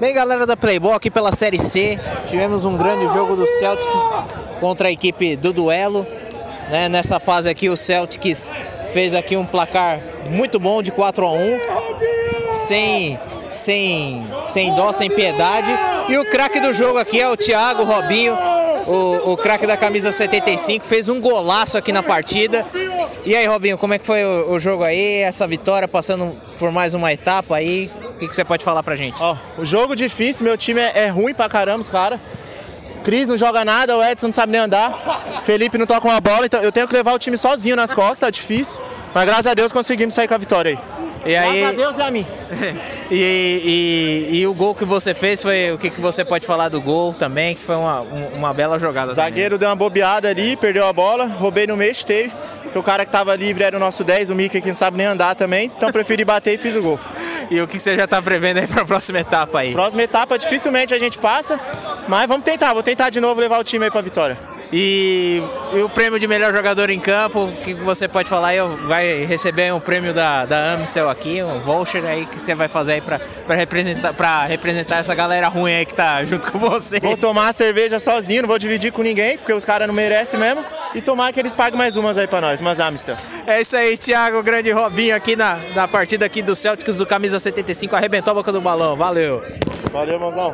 Bem, galera da Playboy, aqui pela Série C, tivemos um grande jogo do Celtics contra a equipe do duelo. Né? Nessa fase aqui, o Celtics fez aqui um placar muito bom de 4 a 1 sem, sem, sem dó, sem piedade. E o craque do jogo aqui é o Thiago Robinho, o, o craque da camisa 75, fez um golaço aqui na partida. E aí, Robinho, como é que foi o, o jogo aí, essa vitória, passando por mais uma etapa aí? Que, que você pode falar pra gente? Ó, o jogo difícil, meu time é, é ruim pra caramba, os caras. Cris não joga nada, o Edson não sabe nem andar. Felipe não toca uma bola, então eu tenho que levar o time sozinho nas costas, tá difícil. Mas graças a Deus conseguimos sair com a vitória aí. E aí, Graças a Deus e a mim. e, e, e o gol que você fez foi o que, que você pode falar do gol também, que foi uma, um- uma bela jogada. O zagueiro deu uma bobeada ali, perdeu a bola, roubei no meio, teve. Porque o cara que tava livre era o nosso 10, o Mickey que não sabe nem andar também, então preferi bater e fiz o gol. E o que você já tá prevendo aí pra próxima etapa aí? Próxima etapa dificilmente a gente passa, mas vamos tentar, vou tentar de novo levar o time aí pra vitória. E, e o prêmio de melhor jogador em campo, o que você pode falar aí? Vai receber um prêmio da, da Amstel aqui, um voucher aí que você vai fazer aí pra, pra, representar, pra representar essa galera ruim aí que tá junto com você. Vou tomar a cerveja sozinho, não vou dividir com ninguém, porque os caras não merecem mesmo. E tomar que eles paguem mais umas aí pra nós, umas Amstel. É isso aí, Thiago, grande Robinho aqui na, na partida aqui do Celtics, do Camisa 75, arrebentou a boca do balão, valeu! Valeu, mãozão.